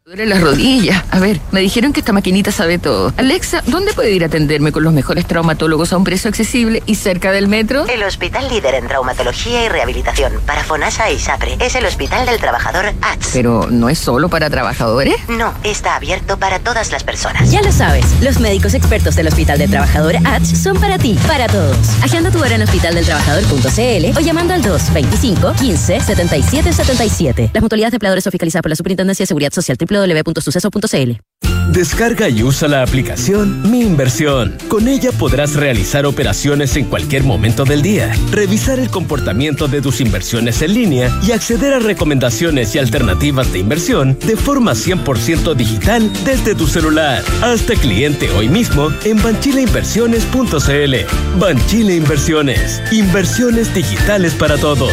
Duele las rodillas. A ver, me dijeron que esta maquinita sabe todo. Alexa, ¿dónde puedo ir a atenderme con los mejores traumatólogos a un precio accesible y cerca del metro? El hospital líder en traumatología y rehabilitación para FONASA y SAPRE es el Hospital del Trabajador ATS. Pero no es solo para trabajadores. No, está abierto para todas las personas. Ya lo sabes, los médicos expertos del Hospital del Trabajador ATS son para ti, para todos. Agenda tu hora en hospitaldeltrabajador.cl o llamando al 225 15 77 77. Las mutualidades de empleadores son fiscalizadas por la Superintendencia de Seguridad Social www.suceso.cl. Descarga y usa la aplicación Mi Inversión. Con ella podrás realizar operaciones en cualquier momento del día, revisar el comportamiento de tus inversiones en línea y acceder a recomendaciones y alternativas de inversión de forma 100% digital desde tu celular. Hasta cliente hoy mismo en banchileinversiones.cl. Banchile Inversiones. Inversiones digitales para todos.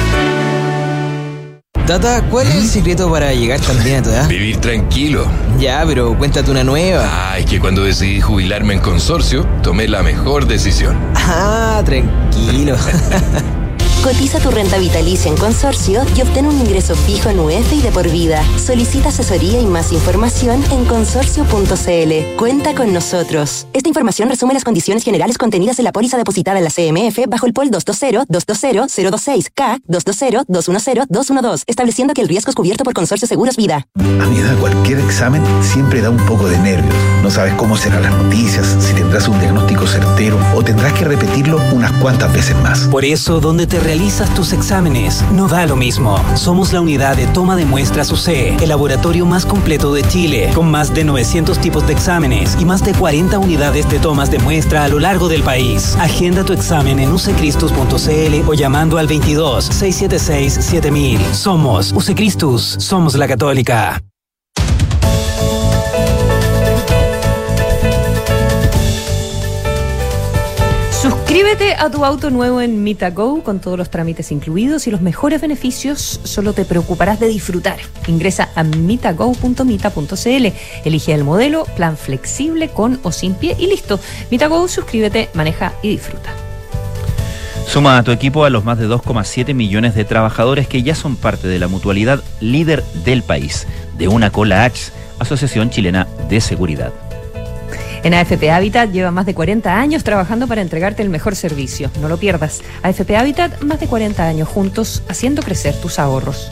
Tata, ¿cuál es el secreto para llegar tan bien a tu edad? Vivir tranquilo. Ya, pero cuéntate una nueva. Ah, es que cuando decidí jubilarme en consorcio, tomé la mejor decisión. Ah, tranquilo. Cotiza tu renta vitalicia en consorcio y obtén un ingreso fijo en UF y de por vida. Solicita asesoría y más información en consorcio.cl. Cuenta con nosotros. Esta información resume las condiciones generales contenidas en la póliza depositada en la CMF bajo el POL 220-220-026K 220-210-212, estableciendo que el riesgo es cubierto por Consorcio Seguros Vida. A mi edad, cualquier examen siempre da un poco de nervios. No sabes cómo serán las noticias, si tendrás un diagnóstico certero o tendrás que repetirlo unas cuantas veces más. Por eso, donde te realizas tus exámenes, no da lo mismo. Somos la unidad de toma de muestras UC, el laboratorio más completo de Chile, con más de 900 tipos de exámenes y más de 40 unidades de tomas de muestra a lo largo del país. Agenda tu examen en ucecristus.cl o llamando al 22 676 7000. Somos UCCristus, somos la católica. Suscríbete a tu auto nuevo en MitaGo con todos los trámites incluidos y los mejores beneficios. Solo te preocuparás de disfrutar. Ingresa a mitago.mita.cl. Elige el modelo, plan flexible con o sin pie y listo. MitaGo, suscríbete, maneja y disfruta. Suma a tu equipo a los más de 2,7 millones de trabajadores que ya son parte de la mutualidad líder del país, de una cola H, Asociación Chilena de Seguridad. En AFP Habitat lleva más de 40 años trabajando para entregarte el mejor servicio. No lo pierdas. AFP Habitat, más de 40 años juntos, haciendo crecer tus ahorros.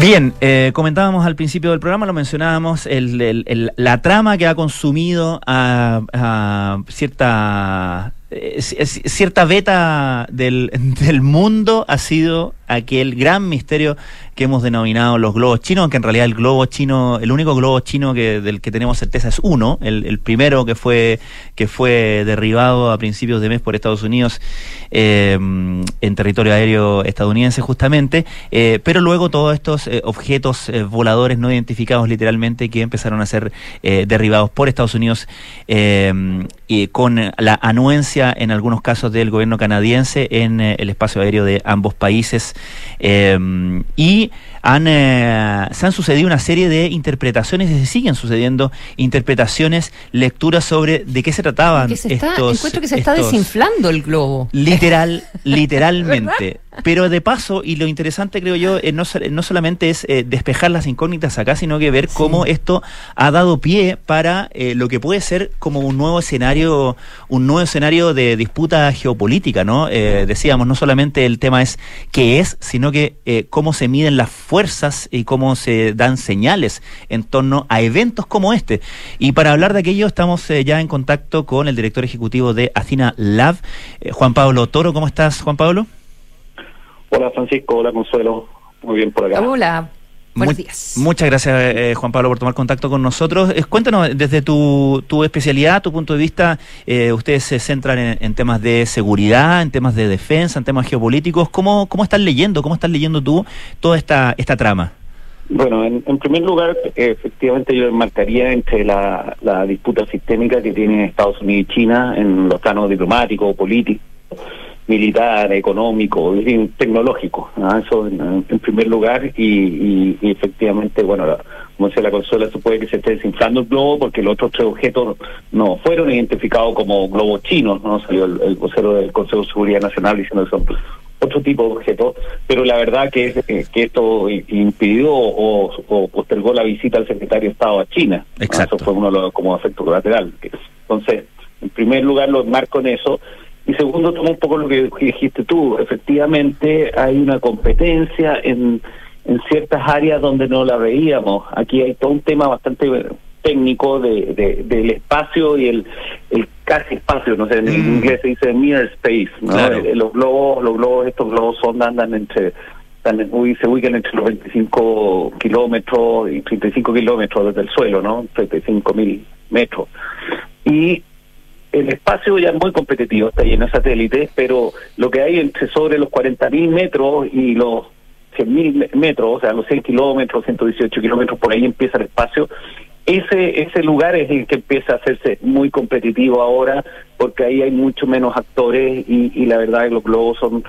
Bien, eh, comentábamos al principio del programa, lo mencionábamos, la trama que ha consumido a cierta eh, cierta beta del, mundo ha sido aquel gran misterio que hemos denominado los globos chinos, aunque en realidad el globo chino, el único globo chino que, del que tenemos certeza es uno, el, primero que fue, que fue derribado a principios de mes por Estados Unidos eh, en territorio aéreo estadounidense justamente, eh, pero luego todos estos objetos voladores no identificados literalmente que empezaron a ser derribados por Estados Unidos y con la anuencia en algunos casos del gobierno canadiense en eh, el espacio aéreo de ambos países eh, y han, eh, se han sucedido una serie de interpretaciones y se siguen sucediendo interpretaciones, lecturas sobre de qué se trataban Que se está, estos, encuentro que se está desinflando el globo. Literal, literalmente. Pero de paso, y lo interesante creo yo, eh, no, no solamente es eh, despejar las incógnitas acá, sino que ver cómo esto ha dado pie para eh, lo que puede ser como un nuevo escenario, un nuevo escenario de disputa geopolítica, ¿no? Eh, decíamos, no solamente el tema es qué es, sino que eh, cómo se miden las fuerzas y cómo se dan señales en torno a eventos como este. Y para hablar de aquello estamos eh, ya en contacto con el director ejecutivo de Athena Lab, Juan Pablo Toro. ¿Cómo estás, Juan Pablo? Hola Francisco, hola Consuelo, muy bien por acá. Hola. Buenos días. Muchas gracias, eh, Juan Pablo, por tomar contacto con nosotros. Eh, cuéntanos, desde tu, tu especialidad, tu punto de vista, eh, ustedes se centran en, en temas de seguridad, en temas de defensa, en temas geopolíticos. ¿Cómo, cómo estás leyendo, cómo estás leyendo tú toda esta, esta trama? Bueno, en, en primer lugar, efectivamente yo enmarcaría entre la, la disputa sistémica que tienen Estados Unidos y China en los planos diplomático, político, militar, económico, tecnológico. ¿ah? Eso en, en primer lugar y, y- y efectivamente, bueno, la- como decía la consola, se puede que se esté desinflando el globo porque los otros tres objetos no fueron identificados como globos chinos, no salió el, el vocero del Consejo de Seguridad Nacional diciendo que son otro tipo de objetos, pero la verdad que, es, eh, que esto impidió o, o postergó la visita al secretario de Estado a China. ¿no? Exacto. Eso fue uno de los como efecto colateral. Entonces, en primer lugar lo enmarco en eso. Y segundo, tomo un poco lo que dijiste tú. Efectivamente, hay una competencia en, en ciertas áreas donde no la veíamos. Aquí hay todo un tema bastante técnico de, de- del espacio y el, el casi espacio, no sé, en inglés se dice near space, ¿no? Claro. Eh, Los globos, los globos, estos globos sonda andan entre, están se ubican entre los 25 kilómetros y 35 kilómetros desde el suelo, ¿no? 35 mil metros. Y el espacio ya es muy competitivo, está lleno de satélites, pero lo que hay entre sobre los 40.000 metros y los 100.000 metros, o sea, los 100 kilómetros, 118 kilómetros, por ahí empieza el espacio. Ese, ese lugar es el que empieza a hacerse muy competitivo ahora, porque ahí hay mucho menos actores y, y la verdad que los globos son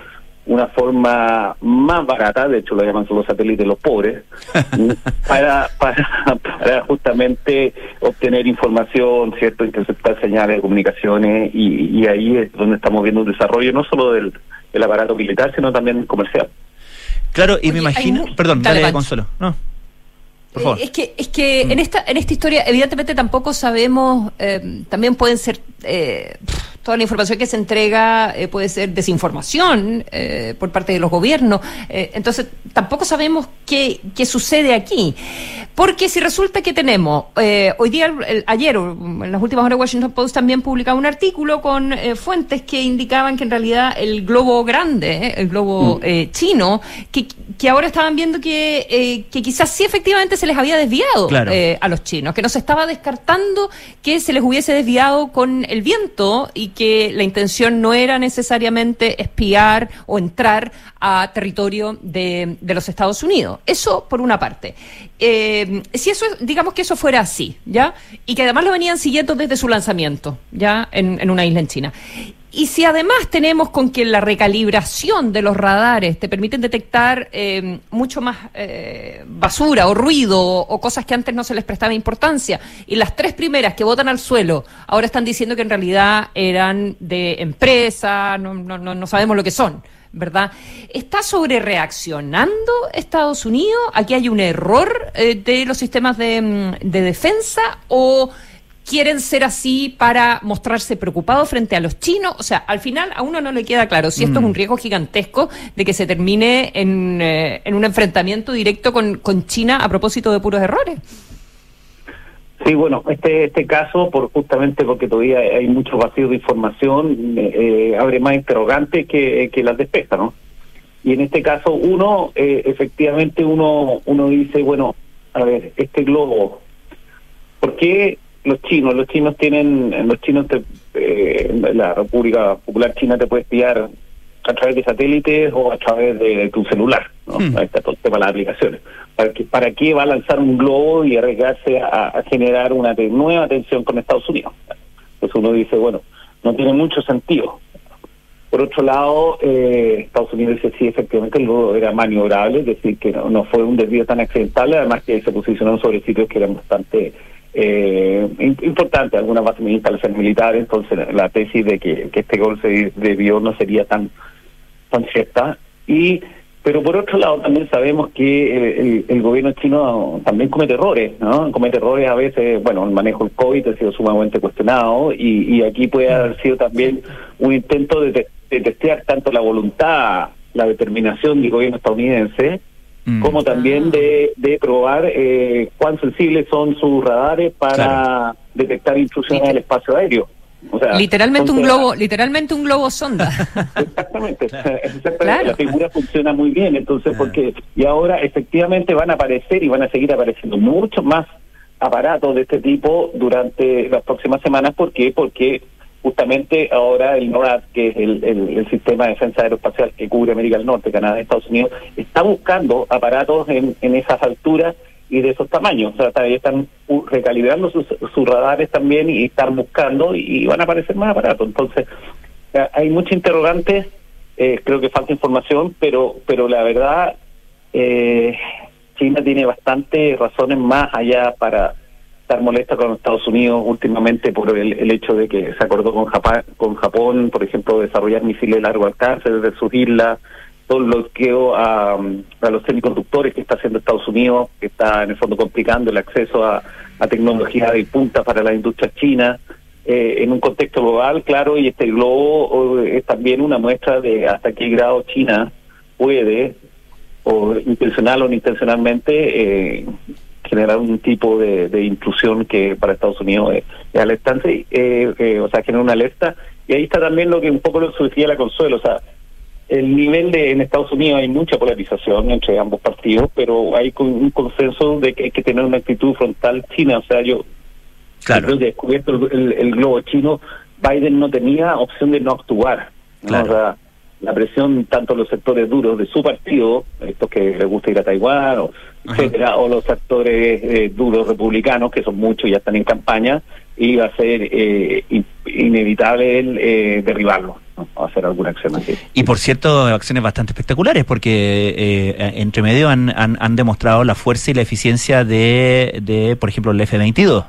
una forma más barata, de hecho lo llaman son los satélites los pobres, para, para, para justamente obtener información, ¿cierto? Interceptar señales de comunicaciones y, y ahí es donde estamos viendo un desarrollo no solo del, del aparato militar, sino también comercial. Claro, y me Oye, imagino... Perdón, Dale, dale. Consuelo. No, por favor. Eh, Es que, es que en esta, en esta historia, evidentemente tampoco sabemos, eh, también pueden ser, eh, toda la información que se entrega eh, puede ser desinformación eh, por parte de los gobiernos. Entonces, tampoco sabemos qué, qué sucede aquí. Porque si resulta que tenemos, hoy día, el- ayer, o en las últimas horas, Washington Post también publicaba un artículo con eh, fuentes que indicaban que en realidad el globo grande, el globo eh, chino, que, que ahora estaban viendo que, eh, que quizás sí efectivamente se les había desviado Claro. eh, a los chinos, que no se estaba descartando que se les hubiese desviado con el viento y que la intención no era necesariamente espiar o entrar a territorio de, de los Estados Unidos. Eso por una parte. Eh, si eso, digamos que eso fuera así, ¿ya? Y que además lo venían siguiendo desde su lanzamiento, ¿ya? En, en una isla en China. Y si además tenemos con que la recalibración de los radares te permiten detectar eh, mucho más eh, basura o ruido o cosas que antes no se les prestaba importancia, y las tres primeras que botan al suelo ahora están diciendo que en realidad eran de empresa, no, no, no, no sabemos lo que son. ¿Verdad? ¿Está sobre reaccionando Estados Unidos? ¿Aquí hay un error eh, de los sistemas de, mm, de defensa? ¿O quieren ser así para mostrarse preocupados frente a los chinos. O sea, al final a uno no le queda claro si esto Mm. es un riesgo gigantesco de que se termine en, eh, en un enfrentamiento directo con, con China a propósito de puros errores. Sí, bueno, este este caso, por justamente porque todavía hay muchos vacíos de información, eh, abre más interrogantes que, que las despeja, ¿no? Y en este caso, uno, eh, efectivamente, uno uno dice, bueno, a ver, este globo, ¿por qué los chinos? Los chinos tienen, los chinos, te, eh, la República Popular China te puede espiar a través de satélites o a través de tu celular, ¿no? Ahí está todo el tema de las aplicaciones. ¿Para qué, ¿Para qué va a lanzar un globo y arriesgarse a, a generar una te- nueva tensión con Estados Unidos? Entonces uno dice, bueno, no tiene mucho sentido. Por otro lado, eh, Estados Unidos dice sí, efectivamente el globo era maniobrable, es decir, que no, no fue un desvío tan accidentable, además que se posicionaron sobre sitios que eran bastante eh, im- importantes, algunas bases instalaciones militares, entonces la tesis de que, este gol se desvió no sería tan cierta. Y pero por otro lado también sabemos que el, el- el gobierno chino también comete errores, ¿no? Comete errores a veces, bueno, el manejo del COVID ha sido sumamente cuestionado y, y aquí puede haber sido también un intento de, te- de testear tanto la voluntad, la determinación del gobierno estadounidense, como también de, de probar eh, cuán sensibles son sus radares para detectar intrusiones en el espacio aéreo. O sea, literalmente un globo, literalmente un globo sonda. Exactamente, exactamente. Claro. la figura funciona muy bien, entonces porque y ahora efectivamente van a aparecer y van a seguir apareciendo muchos más aparatos de este tipo durante las próximas semanas, ¿por qué? Porque justamente ahora el NORAD, que es el, el- sistema de defensa aeroespacial que cubre América del Norte, Canadá y Estados Unidos, está buscando aparatos en, en esas alturas y de esos tamaños. O sea, están recalibrando sus, sus radares también y están buscando y, van a aparecer más aparatos. Entonces, hay muchos interrogantes, eh, creo que falta información, pero pero la verdad, eh, China tiene bastantes razones más allá para estar molesta con Estados Unidos últimamente por el, hecho de que se acordó con Japón, con Japón, por ejemplo, desarrollar misiles de largo alcance desde sus islas, todo el bloqueo a, a los semiconductores que está haciendo Estados Unidos, que está en el fondo complicando el acceso a, a tecnología de punta para la industria china, eh, en un contexto global, claro, y este globo oh, es también una muestra de hasta qué grado China puede, intencional o no intencionalmente, eh, generar un tipo de, de intrusión que para Estados Unidos es, es alertante, eh, eh, o sea, genera una alerta. Y ahí está también lo que un poco lo sugería la Consuelo, o sea, el nivel de en Estados Unidos hay mucha polarización entre ambos partidos, pero hay con- un consenso de que hay que tener una actitud frontal china. O sea, yo Claro. creo que descubierto el, el- el globo chino, Biden no tenía opción de no actuar. ¿no? Claro. O sea, la presión tanto los sectores duros de su partido, estos que les gusta ir a Taiwán, o, etcétera, o los actores eh, duros republicanos, que son muchos y ya están en campaña, iba a ser eh, in- inevitable el, eh, derribarlo, ¿no? o hacer alguna acción así. Y por cierto, acciones bastante espectaculares, porque eh, entre medio han, han, han demostrado la fuerza y la eficiencia de, de por ejemplo, el F-22.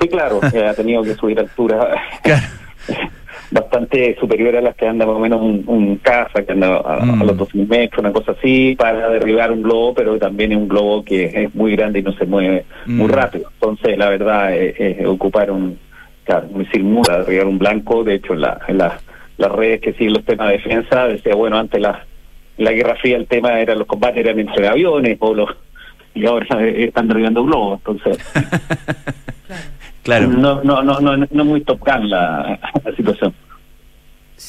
Sí, claro, eh, ha tenido que subir altura bastante superior a las que anda más o menos un, un caza, que anda a, a los 2.000 metros, una cosa así, para derribar un globo, pero también es un globo que es muy grande y no se mueve muy Mm. rápido. Entonces, la verdad, es, es ocupar un, claro, un misil para derribar un blanco. De hecho, en, la, en la- las redes que siguen los temas de defensa, decía, bueno, antes la, la Guerra Fría el tema era los combates eran entre aviones o los y ahora eh, están derribando globos, entonces Claro. No, no, no, no, no muy top la, la situación.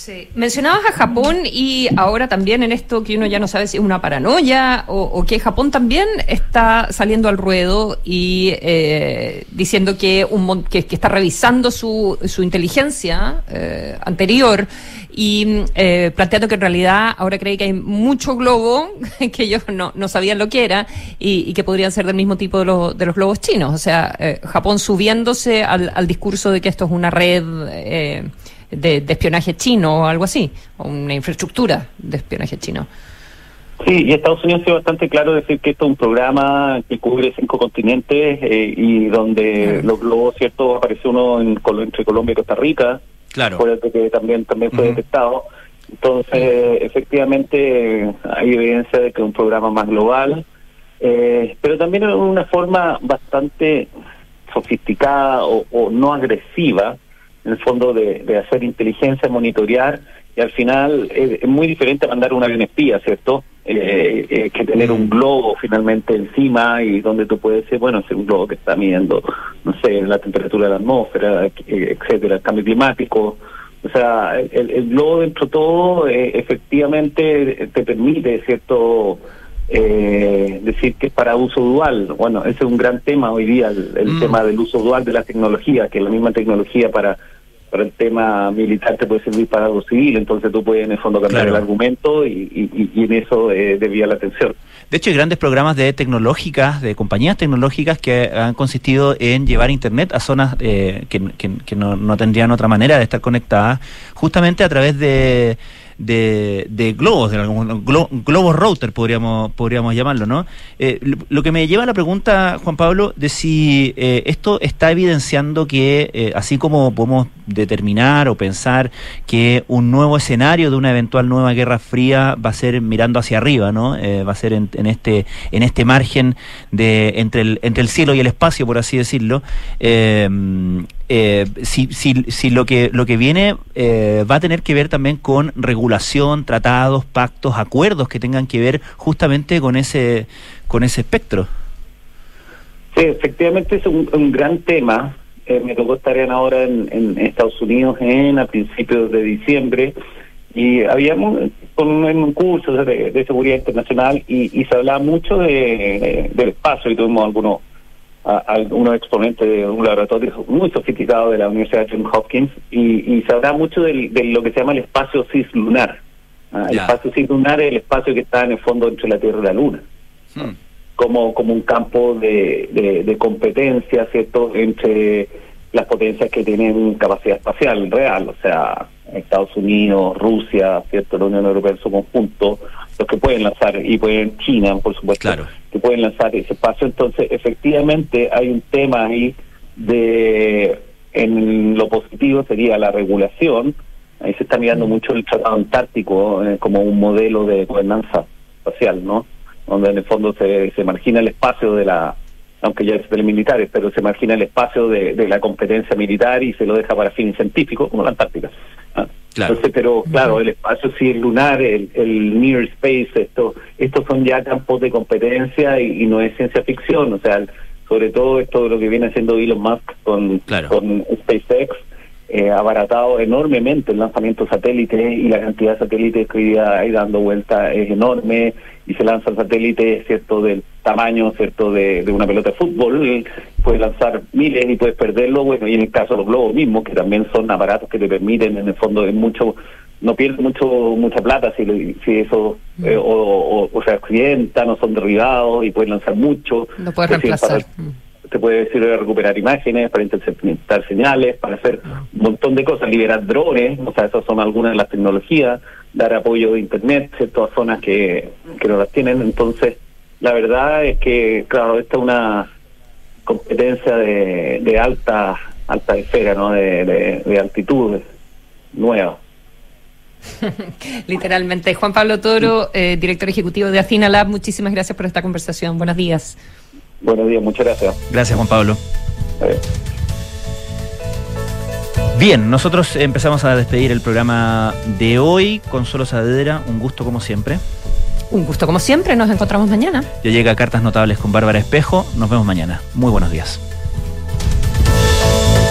Sí. Mencionabas a Japón y ahora también en esto que uno ya no sabe si es una paranoia o, que Japón también está saliendo al ruedo y eh, diciendo que, un, que, que está revisando su, su inteligencia eh, anterior y eh, planteando que en realidad ahora cree que hay mucho globo que ellos no, no sabían lo que era y, que podrían ser del mismo tipo de, los de los globos chinos. O sea, eh, Japón subiéndose al, al discurso de que esto es una red eh, de, de espionaje chino o algo así, o una infraestructura de espionaje chino. Sí, y Estados Unidos ha sido bastante claro decir que esto es un programa que cubre cinco continentes eh, y donde los globos, ¿cierto? Apareció uno en, Col- entre Colombia y Costa Rica. Claro. Acuérdate que también, también fue detectado. Entonces, efectivamente, hay evidencia de que es un programa más global, eh, pero también es una forma bastante sofisticada o, o no agresiva, en el fondo, de, de hacer inteligencia, monitorear, y al final es, es muy diferente mandar un avión espía, ¿cierto? eh, eh, que tener un globo finalmente encima y donde tú puedes decir, bueno, es un globo que está midiendo, no sé, la temperatura de la atmósfera, eh, etcétera, el cambio climático. O sea, el, el globo dentro de todo eh, efectivamente te permite, ¿cierto? Eh, decir que es para uso dual. Bueno, ese es un gran tema hoy día, el, el Mm. tema del uso dual de la tecnología, que la misma tecnología para para el tema militar te puede servir para algo civil, entonces tú puedes en el fondo cambiar Claro. el argumento y, y- y en eso eh, desvía la atención. De hecho, hay grandes programas de tecnológicas, de compañías tecnológicas que han consistido en llevar Internet a zonas eh, que, que- que no, no tendrían otra manera de estar conectadas, justamente a través de, de, de globos, de glo- globos router podríamos, podríamos llamarlo, ¿no? Eh, lo, lo que me lleva a la pregunta, Juan Pablo, de si eh, esto está evidenciando que, eh, así como podemos determinar o pensar que un nuevo escenario de una eventual nueva guerra fría va a ser mirando hacia arriba, ¿no? Eh, va a ser en, en este en este margen de entre el entre el cielo y el espacio, por así decirlo. Eh, eh, si, si, si lo que lo que viene eh, va a tener que ver también con regulación, tratados, pactos, acuerdos que tengan que ver justamente con ese con ese espectro. Sí, efectivamente es un, un gran tema. Eh, me tocó estar en ahora en, en Estados Unidos en a principios de diciembre y habíamos con un curso de, de seguridad internacional y, y se hablaba mucho de, del espacio y tuvimos algunos a- algunos exponentes de un laboratorio muy sofisticado de la Universidad de Johns Hopkins y, y se hablaba mucho del- de, lo que se llama el espacio cislunar. Ah, el espacio cislunar es el espacio que está en el fondo entre la Tierra y la Luna como, como un campo de, de, de competencia, ¿cierto?, entre las potencias que tienen capacidad espacial real, o sea, Estados Unidos, Rusia, ¿cierto?, la Unión Europea en su conjunto, los que pueden lanzar, y pueden China, por supuesto, que pueden lanzar ese espacio. Entonces, efectivamente, hay un tema ahí de, en lo positivo sería la regulación, ahí se está mirando mucho el Tratado Antártico eh, como un modelo de gobernanza espacial, ¿no? donde en el fondo se, se margina el espacio de la, aunque ya es de los militares, pero se margina el espacio de, de la competencia militar y se lo deja para fines científicos, como la Antártica. ¿Ah? Entonces, pero claro, el espacio sí es lunar, el, el near space, esto, estos son ya campos de competencia y, y no es ciencia ficción, o sea, sobre todo esto de lo que viene haciendo Elon Musk con, con SpaceX, eh, abaratado enormemente el lanzamiento de satélites y la cantidad de satélites que hoy día hay dando vuelta es enorme y se lanzan satélites cierto del tamaño cierto de, de una pelota de fútbol puedes lanzar miles y puedes perderlo bueno y en el caso de los globos mismos que también son aparatos que te permiten en el fondo es mucho no pierdes mucho mucha plata si, si eso eh, o, o, o se accidentan o son derribados y puedes lanzar mucho. Lo puedes reemplazar. para- te puede decir de recuperar imágenes, para interceptar señales, para hacer un montón de cosas, liberar drones, o sea, esas son algunas de las tecnologías, dar apoyo de Internet, ¿cierto? a zonas que, que no las tienen. Entonces, la verdad es que, claro, esta es una competencia de, de alta alta esfera, ¿no? de, de, de altitud nueva. Literalmente. Juan Pablo Toro, eh, director ejecutivo de Afina Lab, muchísimas gracias por esta conversación. Buenos días. Buenos días, muchas gracias. Gracias, Juan Pablo. Bien, nosotros empezamos a despedir el programa de hoy. Consuelo Saavedra, un gusto como siempre. Un gusto como siempre, nos encontramos mañana. Ya llega Cartas Notables con Bárbara Espejo. Nos vemos mañana. Muy buenos días.